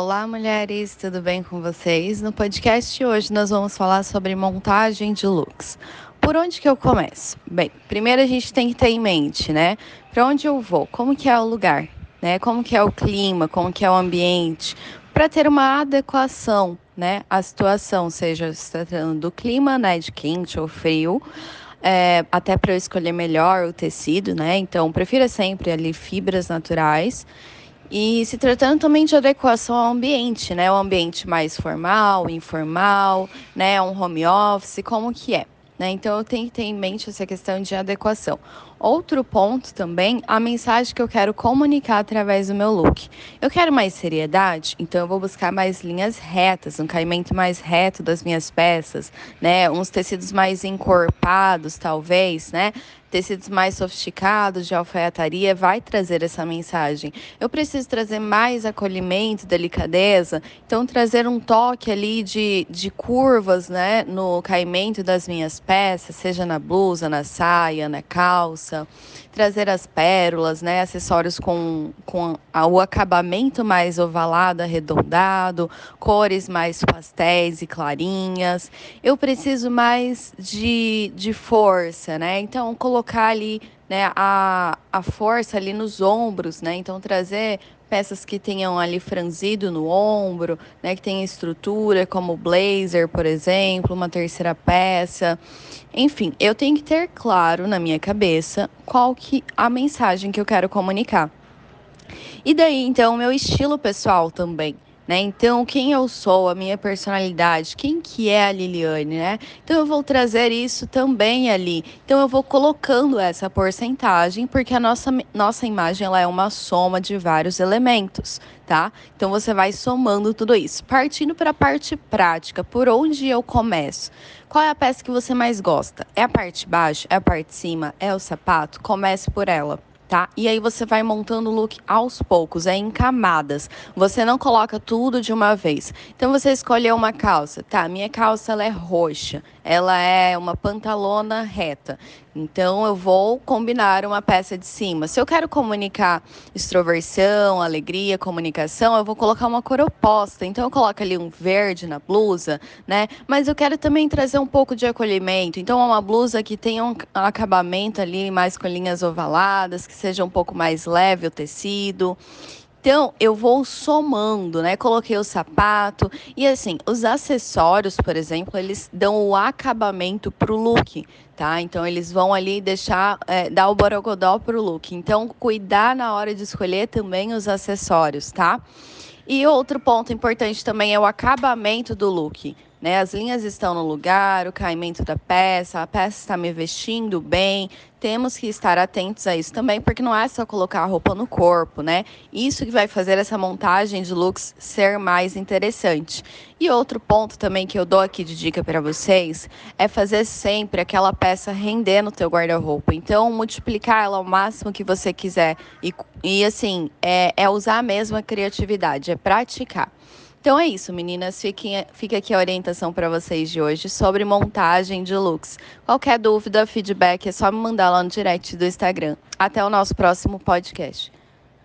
Olá, mulheres, tudo bem com vocês? No podcast de hoje nós vamos falar sobre montagem de looks. Por onde que eu começo? Bem, primeiro a gente tem que ter em mente, né? Para onde eu vou? Como que é o lugar? Né? Como que é o clima? Como que é o ambiente? Para ter uma adequação, né, à situação, seja se tratando do clima, né, de quente ou frio, é, até para eu escolher melhor o tecido, né? Então, prefira sempre ali fibras naturais. E se tratando também de adequação ao ambiente, né? O ambiente mais formal, informal, né? Um home office, como que é? Né? Então eu tenho que ter em mente essa questão de adequação. Outro ponto também, a mensagem que eu quero comunicar através do meu look. Eu quero mais seriedade, então eu vou buscar mais linhas retas, um caimento mais reto das minhas peças, né? Uns tecidos mais encorpados, talvez, né? tecidos mais sofisticados de alfaiataria vai trazer essa mensagem. Eu preciso trazer mais acolhimento, delicadeza, então trazer um toque ali de, de curvas, né, no caimento das minhas peças, seja na blusa, na saia, na calça, trazer as pérolas, né, acessórios com, com o acabamento mais ovalado, arredondado, cores mais pastéis e clarinhas. Eu preciso mais de, de força, né? Então, colocar ali né, a, a força ali nos ombros, né? Então, trazer peças que tenham ali franzido no ombro, né, que tenha estrutura, como blazer, por exemplo, uma terceira peça. Enfim, eu tenho que ter claro na minha cabeça qual que a mensagem que eu quero comunicar. E daí, então, meu estilo pessoal também né? Então, quem eu sou, a minha personalidade, quem que é a Liliane, né? Então, eu vou trazer isso também ali. Então, eu vou colocando essa porcentagem, porque a nossa, nossa imagem ela é uma soma de vários elementos, tá? Então, você vai somando tudo isso. Partindo para a parte prática, por onde eu começo? Qual é a peça que você mais gosta? É a parte de baixo? É a parte de cima? É o sapato? Comece por ela tá? E aí você vai montando o look aos poucos, é em camadas. Você não coloca tudo de uma vez. Então você escolheu uma calça, tá? Minha calça ela é roxa, ela é uma pantalona reta. Então eu vou combinar uma peça de cima. Se eu quero comunicar extroversão, alegria, comunicação, eu vou colocar uma cor oposta. Então eu coloco ali um verde na blusa, né? Mas eu quero também trazer um pouco de acolhimento. Então é uma blusa que tenha um acabamento ali mais com linhas ovaladas, que seja um pouco mais leve o tecido. Então, eu vou somando, né? Coloquei o sapato e assim, os acessórios, por exemplo, eles dão o acabamento pro look, tá? Então, eles vão ali deixar, é, dar o borogodó pro look. Então, cuidar na hora de escolher também os acessórios, tá? E outro ponto importante também é o acabamento do look. Né? As linhas estão no lugar, o caimento da peça, a peça está me vestindo bem. Temos que estar atentos a isso também, porque não é só colocar a roupa no corpo, né? Isso que vai fazer essa montagem de looks ser mais interessante. E outro ponto também que eu dou aqui de dica para vocês é fazer sempre aquela peça render no teu guarda-roupa. Então, multiplicar ela ao máximo que você quiser. E, e assim, é, é usar a mesma criatividade, é praticar. Então é isso, meninas. Fiquem, fica aqui a orientação para vocês de hoje sobre montagem de looks. Qualquer dúvida, feedback, é só me mandar lá no direct do Instagram. Até o nosso próximo podcast.